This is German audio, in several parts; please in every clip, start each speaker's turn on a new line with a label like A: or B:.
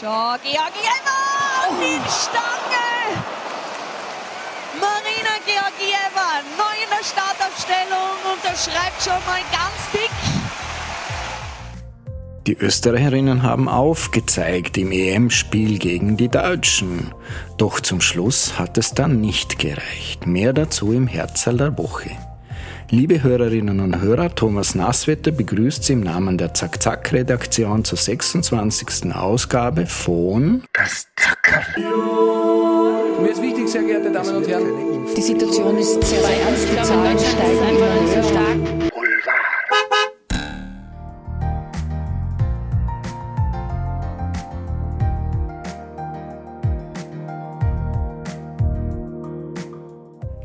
A: Schau, Georgieva und die Stange! Marina Georgieva, neu in der Startaufstellung, unterschreibt schon mal ganz dick.
B: Die Österreicherinnen haben aufgezeigt im EM-Spiel gegen die Deutschen. Doch zum Schluss hat es dann nicht gereicht. Mehr dazu im Herzl der Woche. Liebe Hörerinnen und Hörer, Thomas Nasswetter begrüßt Sie im Namen der Zack-Zack-Redaktion zur 26. Ausgabe von
C: Das Zackerl.
D: Mir ist wichtig, sehr geehrte Damen und Herren.
E: Die Situation ist sehr, sehr ernst. Die Zahlen steigen immer sehr stark.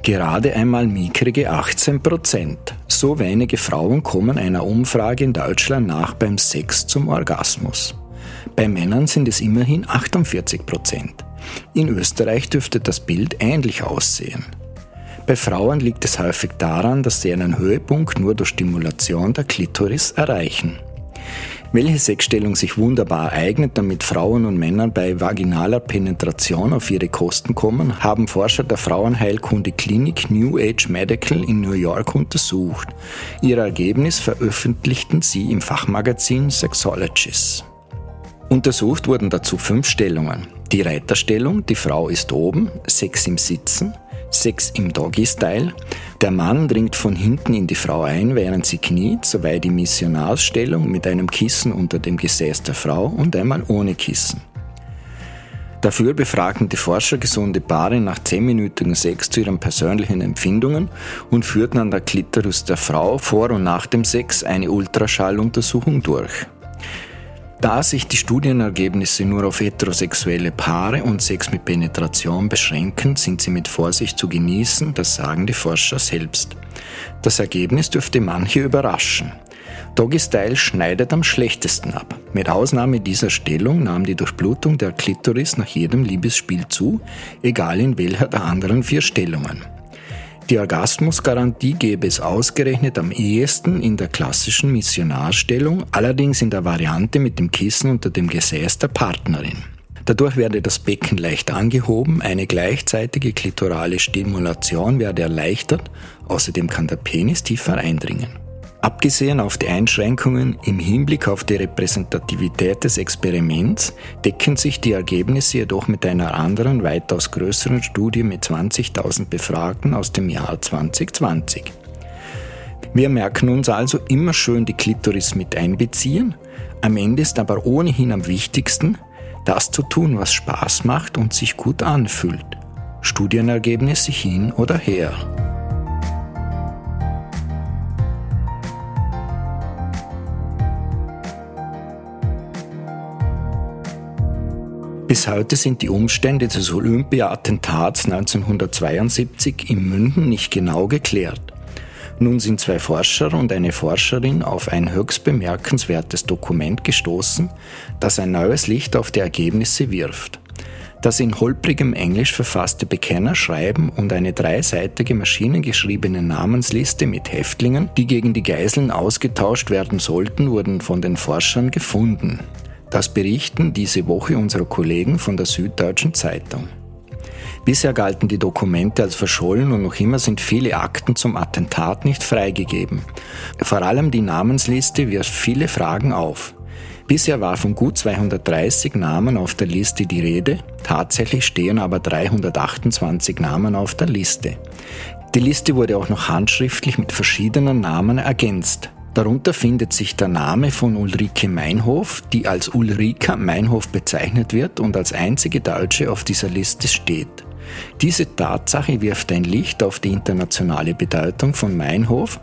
B: Gerade einmal mickrige 18 Prozent. So wenige Frauen kommen einer Umfrage in Deutschland nach beim Sex zum Orgasmus. Bei Männern sind es immerhin 48 Prozent. In Österreich dürfte das Bild ähnlich aussehen. Bei Frauen liegt es häufig daran, dass sie einen Höhepunkt nur durch Stimulation der Klitoris erreichen. Welche Sexstellung sich wunderbar eignet, damit Frauen und Männer bei vaginaler Penetration auf ihre Kosten kommen, haben Forscher der Frauenheilkunde Klinik New Age Medical in New York untersucht. Ihr Ergebnis veröffentlichten sie im Fachmagazin Sexologist. Untersucht wurden dazu fünf Stellungen. Die Reiterstellung, die Frau ist oben, Sex im Sitzen, Sex im Doggy-Style. Der Mann dringt von hinten in die Frau ein, während sie kniet, soweit die Missionarsstellung mit einem Kissen unter dem Gesäß der Frau und einmal ohne Kissen. Dafür befragten die Forscher gesunde Paare nach zehnminütigen Sex zu ihren persönlichen Empfindungen und führten an der Klitoris der Frau vor und nach dem Sex eine Ultraschalluntersuchung durch. Da sich die Studienergebnisse nur auf heterosexuelle Paare und Sex mit Penetration beschränken, sind sie mit Vorsicht zu genießen, das sagen die Forscher selbst. Das Ergebnis dürfte manche überraschen. Doggy Style schneidet am schlechtesten ab. Mit Ausnahme dieser Stellung nahm die Durchblutung der Klitoris nach jedem Liebesspiel zu, egal in welcher der anderen vier Stellungen. Die Orgasmusgarantie gäbe es ausgerechnet am ehesten in der klassischen Missionarstellung, allerdings in der Variante mit dem Kissen unter dem Gesäß der Partnerin. Dadurch werde das Becken leicht angehoben, eine gleichzeitige klitorale Stimulation werde erleichtert, außerdem kann der Penis tiefer eindringen. Abgesehen auf die Einschränkungen im Hinblick auf die Repräsentativität des Experiments decken sich die Ergebnisse jedoch mit einer anderen, weitaus größeren Studie mit 20.000 Befragten aus dem Jahr 2020. Wir merken uns also immer schön die Klitoris mit einbeziehen, am Ende ist aber ohnehin am wichtigsten, das zu tun, was Spaß macht und sich gut anfühlt. Studienergebnisse hin oder her. Bis heute sind die Umstände des Olympia-Attentats 1972 in München nicht genau geklärt. Nun sind zwei Forscher und eine Forscherin auf ein höchst bemerkenswertes Dokument gestoßen, das ein neues Licht auf die Ergebnisse wirft. Das in holprigem Englisch verfasste Bekennerschreiben und eine dreiseitige maschinengeschriebene Namensliste mit Häftlingen, die gegen die Geiseln ausgetauscht werden sollten, wurden von den Forschern gefunden. Das berichten diese Woche unsere Kollegen von der Süddeutschen Zeitung. Bisher galten die Dokumente als verschollen und noch immer sind viele Akten zum Attentat nicht freigegeben. Vor allem die Namensliste wirft viele Fragen auf. Bisher war von gut 230 Namen auf der Liste die Rede, tatsächlich stehen aber 328 Namen auf der Liste. Die Liste wurde auch noch handschriftlich mit verschiedenen Namen ergänzt. Darunter findet sich der Name von Ulrike Meinhof, die als Ulrika Meinhof bezeichnet wird und als einzige Deutsche auf dieser Liste steht. Diese Tatsache wirft ein Licht auf die internationale Bedeutung von Meinhof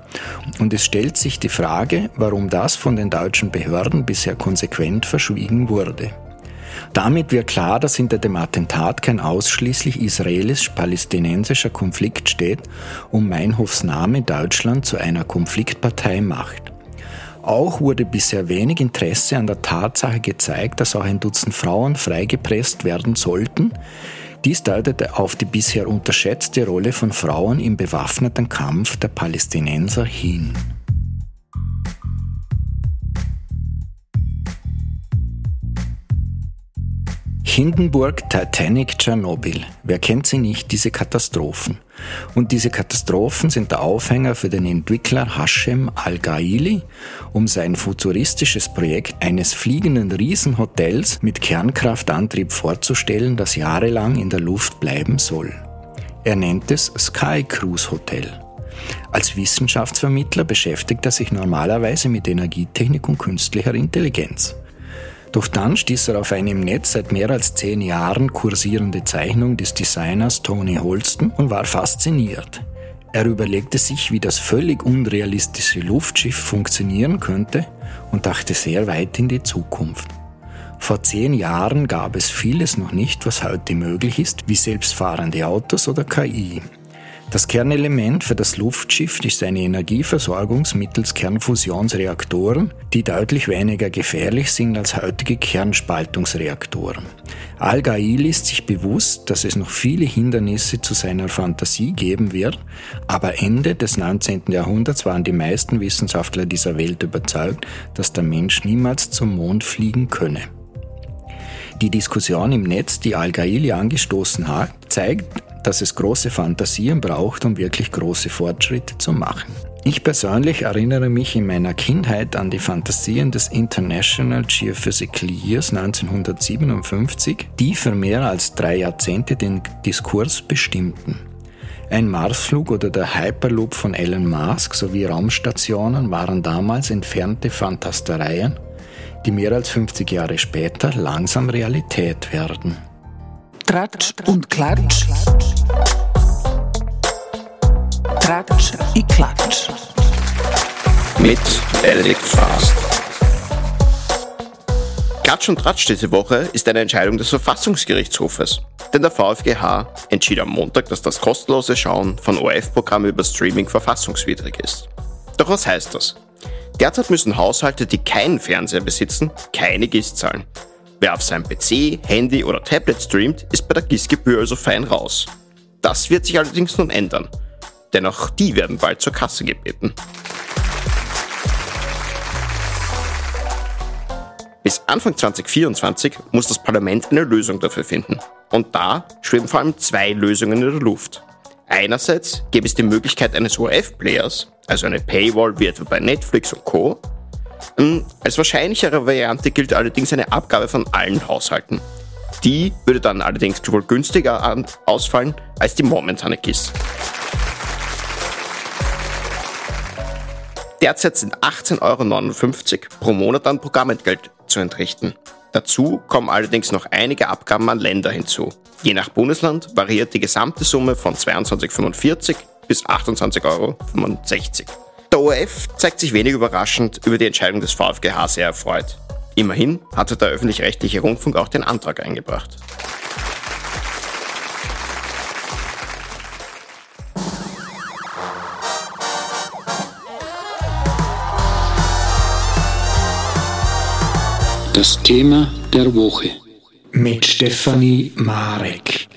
B: und es stellt sich die Frage, warum das von den deutschen Behörden bisher konsequent verschwiegen wurde. Damit wird klar, dass hinter dem Attentat kein ausschließlich israelisch-palästinensischer Konflikt steht und Meinhofs Name Deutschland zu einer Konfliktpartei macht. Auch wurde bisher wenig Interesse an der Tatsache gezeigt, dass auch ein Dutzend Frauen freigepresst werden sollten. Dies deutete auf die bisher unterschätzte Rolle von Frauen im bewaffneten Kampf der Palästinenser hin. Hindenburg, Titanic, Tschernobyl. Wer kennt sie nicht, diese Katastrophen? Und diese Katastrophen sind der Aufhänger für den Entwickler Hashem Al-Gaili, um sein futuristisches Projekt eines fliegenden Riesenhotels mit Kernkraftantrieb vorzustellen, das jahrelang in der Luft bleiben soll. Er nennt es Sky Cruise Hotel. Als Wissenschaftsvermittler beschäftigt er sich normalerweise mit Energietechnik und künstlicher Intelligenz. Doch dann stieß er auf eine im Netz seit mehr als zehn Jahren kursierende Zeichnung des Designers Tony Holston und war fasziniert. Er überlegte sich, wie das völlig unrealistische Luftschiff funktionieren könnte und dachte sehr weit in die Zukunft. Vor zehn Jahren gab es vieles noch nicht, was heute möglich ist, wie selbstfahrende Autos oder KI. Das Kernelement für das Luftschiff ist eine Energieversorgung mittels Kernfusionsreaktoren, die deutlich weniger gefährlich sind als heutige Kernspaltungsreaktoren. Al-Gail ist sich bewusst, dass es noch viele Hindernisse zu seiner Fantasie geben wird, aber Ende des 19. Jahrhunderts waren die meisten Wissenschaftler dieser Welt überzeugt, dass der Mensch niemals zum Mond fliegen könne. Die Diskussion im Netz, die Al-Gaili angestoßen hat, zeigt, dass es große Fantasien braucht, um wirklich große Fortschritte zu machen. Ich persönlich erinnere mich in meiner Kindheit an die Fantasien des International Geophysical Years 1957, die für mehr als drei Jahrzehnte den Diskurs bestimmten. Ein Marsflug oder der Hyperloop von Elon Musk sowie Raumstationen waren damals entfernte Fantastereien, die mehr als 50 Jahre später langsam Realität werden.
C: Tratsch und Klatsch. Tratsch i Klatsch.
F: Mit Benedikt Fast. Klatsch und Tratsch diese Woche ist eine Entscheidung des Verfassungsgerichtshofes. Denn der VfGH entschied am Montag, dass das kostenlose Schauen von ORF-Programmen über Streaming verfassungswidrig ist. Doch was heißt das? Derzeit müssen Haushalte, die keinen Fernseher besitzen, keine GIS zahlen. Wer auf seinem PC, Handy oder Tablet streamt, ist bei der GIS-Gebühr also fein raus. Das wird sich allerdings nun ändern, denn auch die werden bald zur Kasse gebeten. Bis Anfang 2024 muss das Parlament eine Lösung dafür finden. Und da schweben vor allem zwei Lösungen in der Luft. Einerseits gäbe es die Möglichkeit eines ORF-Players, also eine Paywall wie etwa bei Netflix und Co., hm, als wahrscheinlichere Variante gilt allerdings eine Abgabe von allen Haushalten. Die würde dann allerdings wohl günstiger ausfallen als die momentane GIS. Derzeit sind 18,59 Euro pro Monat an Programmentgelt zu entrichten. Dazu kommen allerdings noch einige Abgaben an Länder hinzu. Je nach Bundesland variiert die gesamte Summe von 22,45 bis 28,65 Euro. Der ORF zeigt sich wenig überraschend über die Entscheidung des VfGH sehr erfreut. Immerhin hatte der öffentlich-rechtliche Rundfunk auch den Antrag eingebracht.
G: Das Thema der Woche
B: mit Stefanie Marek.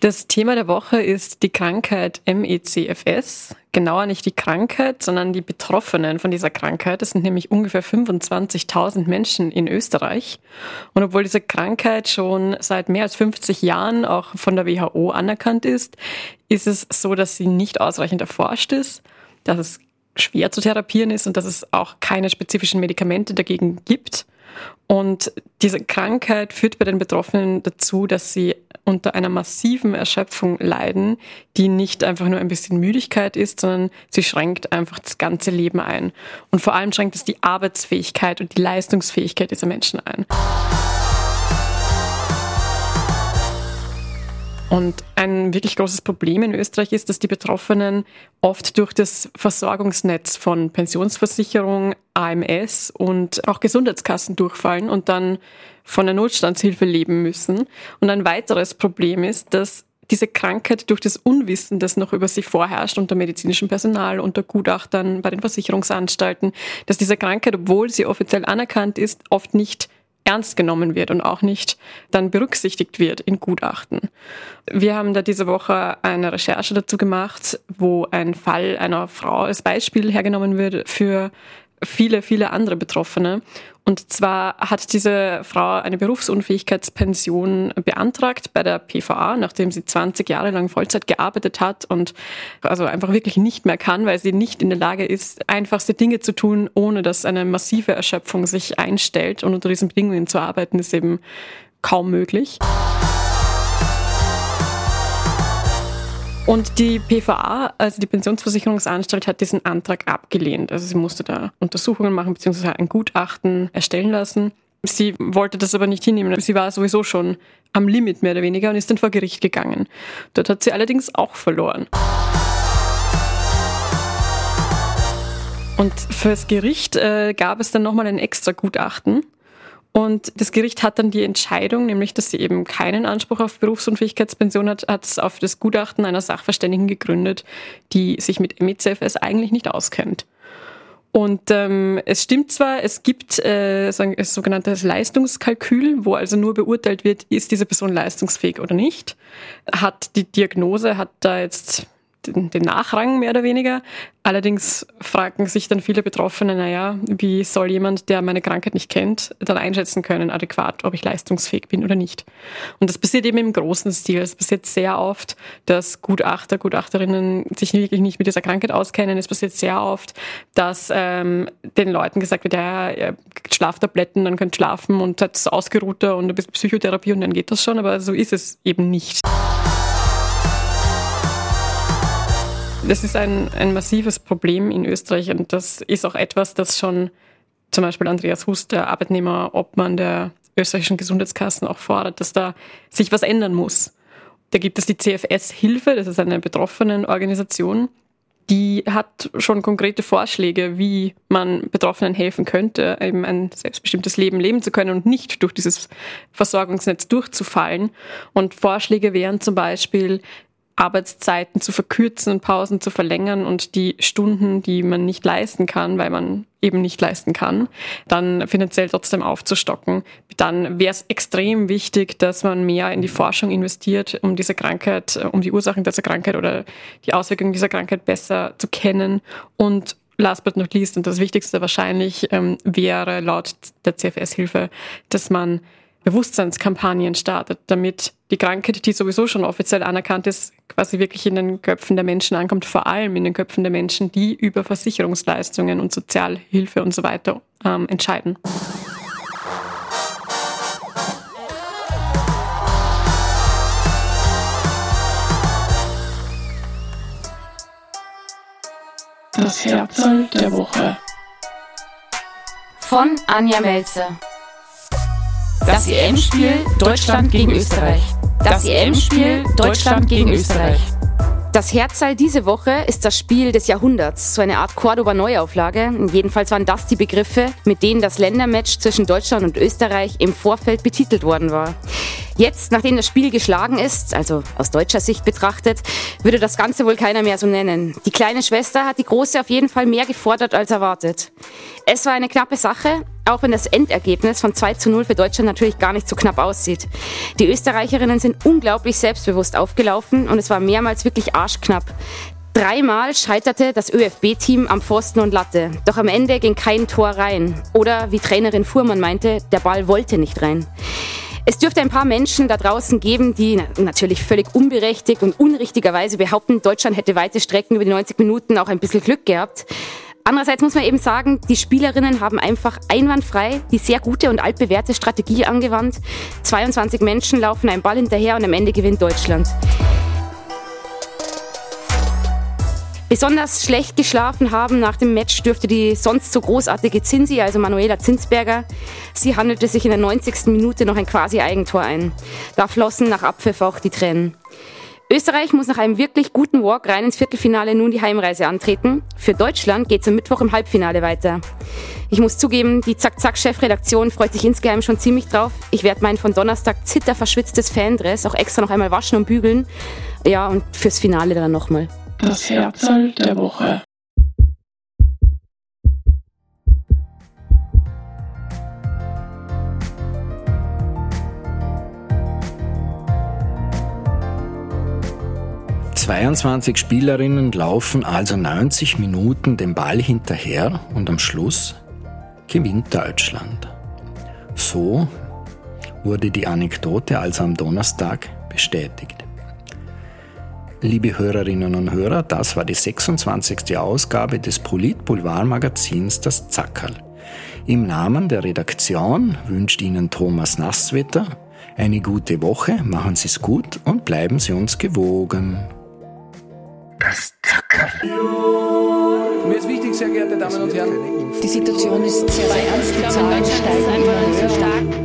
H: Das Thema der Woche ist die Krankheit MECFS. Genauer nicht die Krankheit, sondern die Betroffenen von dieser Krankheit. Das sind nämlich ungefähr 25.000 Menschen in Österreich. Und obwohl diese Krankheit schon seit mehr als 50 Jahren auch von der WHO anerkannt ist, ist es so, dass sie nicht ausreichend erforscht ist, dass es schwer zu therapieren ist und dass es auch keine spezifischen Medikamente dagegen gibt. Und diese Krankheit führt bei den Betroffenen dazu, dass sie unter einer massiven Erschöpfung leiden, die nicht einfach nur ein bisschen Müdigkeit ist, sondern sie schränkt einfach das ganze Leben ein. Und vor allem schränkt es die Arbeitsfähigkeit und die Leistungsfähigkeit dieser Menschen ein. Und ein wirklich großes Problem in Österreich ist, dass die Betroffenen oft durch das Versorgungsnetz von Pensionsversicherung, AMS und auch Gesundheitskassen durchfallen und dann von der Notstandshilfe leben müssen. Und ein weiteres Problem ist, dass diese Krankheit durch das Unwissen, das noch über sie vorherrscht unter medizinischem Personal, unter Gutachtern, bei den Versicherungsanstalten, dass diese Krankheit, obwohl sie offiziell anerkannt ist, oft nicht ernst genommen wird und auch nicht dann berücksichtigt wird in Gutachten. Wir haben da diese Woche eine Recherche dazu gemacht, wo ein Fall einer Frau als Beispiel hergenommen wird für viele, viele andere Betroffene. Und zwar hat diese Frau eine Berufsunfähigkeitspension beantragt bei der PVA, nachdem sie 20 Jahre lang Vollzeit gearbeitet hat und also einfach wirklich nicht mehr kann, weil sie nicht in der Lage ist, einfachste Dinge zu tun, ohne dass eine massive Erschöpfung sich einstellt. Und unter diesen Bedingungen zu arbeiten, ist eben kaum möglich. Und die PVA, also die Pensionsversicherungsanstalt, hat diesen Antrag abgelehnt. Also sie musste da Untersuchungen machen bzw. ein Gutachten erstellen lassen. Sie wollte das aber nicht hinnehmen. Sie war sowieso schon am Limit mehr oder weniger und ist dann vor Gericht gegangen. Dort hat sie allerdings auch verloren. Und fürs Gericht äh, gab es dann nochmal ein extra Gutachten. Und das Gericht hat dann die Entscheidung, nämlich dass sie eben keinen Anspruch auf Berufsunfähigkeitspension hat, hat es auf das Gutachten einer Sachverständigen gegründet, die sich mit MECFS eigentlich nicht auskennt. Und ähm, es stimmt zwar, es gibt äh, ein sogenanntes Leistungskalkül, wo also nur beurteilt wird, ist diese Person leistungsfähig oder nicht. Hat die Diagnose, hat da jetzt den, den Nachrang mehr oder weniger. Allerdings fragen sich dann viele Betroffene, naja, wie soll jemand, der meine Krankheit nicht kennt, dann einschätzen können, adäquat, ob ich leistungsfähig bin oder nicht. Und das passiert eben im großen Stil. Es passiert sehr oft, dass Gutachter, Gutachterinnen sich wirklich nicht mit dieser Krankheit auskennen. Es passiert sehr oft, dass ähm, den Leuten gesagt wird, ja, ihr Schlaftabletten, dann könnt schlafen und seid ausgeruhter und ein bisschen Psychotherapie und dann geht das schon, aber so ist es eben nicht. Das ist ein, ein massives Problem in Österreich und das ist auch etwas, das schon zum Beispiel Andreas Hust, der Arbeitnehmerobmann der österreichischen Gesundheitskassen, auch fordert, dass da sich was ändern muss. Da gibt es die CFS-Hilfe, das ist eine Betroffenenorganisation, die hat schon konkrete Vorschläge, wie man Betroffenen helfen könnte, eben ein selbstbestimmtes Leben leben zu können und nicht durch dieses Versorgungsnetz durchzufallen. Und Vorschläge wären zum Beispiel, Arbeitszeiten zu verkürzen und Pausen zu verlängern und die Stunden, die man nicht leisten kann, weil man eben nicht leisten kann, dann finanziell trotzdem aufzustocken. Dann wäre es extrem wichtig, dass man mehr in die Forschung investiert, um diese Krankheit, um die Ursachen dieser Krankheit oder die Auswirkungen dieser Krankheit besser zu kennen und last but not least, und das Wichtigste wahrscheinlich, ähm, wäre laut der CFS-Hilfe, dass man Bewusstseinskampagnen startet, damit die Krankheit, die sowieso schon offiziell anerkannt ist, quasi wirklich in den Köpfen der Menschen ankommt, vor allem in den Köpfen der Menschen, die über Versicherungsleistungen und Sozialhilfe und so weiter ähm, entscheiden.
C: Das Herzl der Woche.
E: Von Anja Melzer. Das EM-Spiel Deutschland gegen Österreich. Das EM-Spiel Deutschland gegen Österreich. Das Herzal diese Woche ist das Spiel des Jahrhunderts, so eine Art Cordoba-Neuauflage. Jedenfalls waren das die Begriffe, mit denen das Ländermatch zwischen Deutschland und Österreich im Vorfeld betitelt worden war. Jetzt, nachdem das Spiel geschlagen ist, also aus deutscher Sicht betrachtet, würde das Ganze wohl keiner mehr so nennen. Die kleine Schwester hat die große auf jeden Fall mehr gefordert als erwartet. Es war eine knappe Sache, auch wenn das Endergebnis von 2 zu 0 für Deutschland natürlich gar nicht so knapp aussieht. Die Österreicherinnen sind unglaublich selbstbewusst aufgelaufen und es war mehrmals wirklich arschknapp. Dreimal scheiterte das ÖFB-Team am Pfosten und Latte. Doch am Ende ging kein Tor rein. Oder wie Trainerin Fuhrmann meinte, der Ball wollte nicht rein. Es dürfte ein paar Menschen da draußen geben, die natürlich völlig unberechtigt und unrichtigerweise behaupten, Deutschland hätte weite Strecken über die 90 Minuten auch ein bisschen Glück gehabt. Andererseits muss man eben sagen, die Spielerinnen haben einfach einwandfrei die sehr gute und altbewährte Strategie angewandt. 22 Menschen laufen einen Ball hinterher und am Ende gewinnt Deutschland. Besonders schlecht geschlafen haben nach dem Match dürfte die sonst so großartige Zinsi, also Manuela Zinsberger. Sie handelte sich in der 90. Minute noch ein quasi Eigentor ein. Da flossen nach Abpfiff auch die Tränen. Österreich muss nach einem wirklich guten Walk rein ins Viertelfinale nun die Heimreise antreten. Für Deutschland geht es am Mittwoch im Halbfinale weiter. Ich muss zugeben, die Zack-Zack-Chefredaktion freut sich insgeheim schon ziemlich drauf. Ich werde mein von Donnerstag zitterverschwitztes Fandress auch extra noch einmal waschen und bügeln. Ja, und fürs Finale dann nochmal.
C: Das Herzl der Woche.
B: Zweiundzwanzig Spielerinnen laufen also 90 Minuten den Ball hinterher und am Schluss gewinnt Deutschland. So wurde die Anekdote also am Donnerstag bestätigt. Liebe Hörerinnen und Hörer, das war die 26. Ausgabe des Polit-Boulevard-Magazins Das Zackerl. Im Namen der Redaktion wünscht Ihnen Thomas Nasswetter eine gute Woche, machen Sie es gut und bleiben Sie uns gewogen.
D: Das Dackerl. Mir ist wichtig, sehr geehrte Damen und Herren.
I: Die Situation ist sehr, sehr ernst. Die Zahlen steigen immer höher.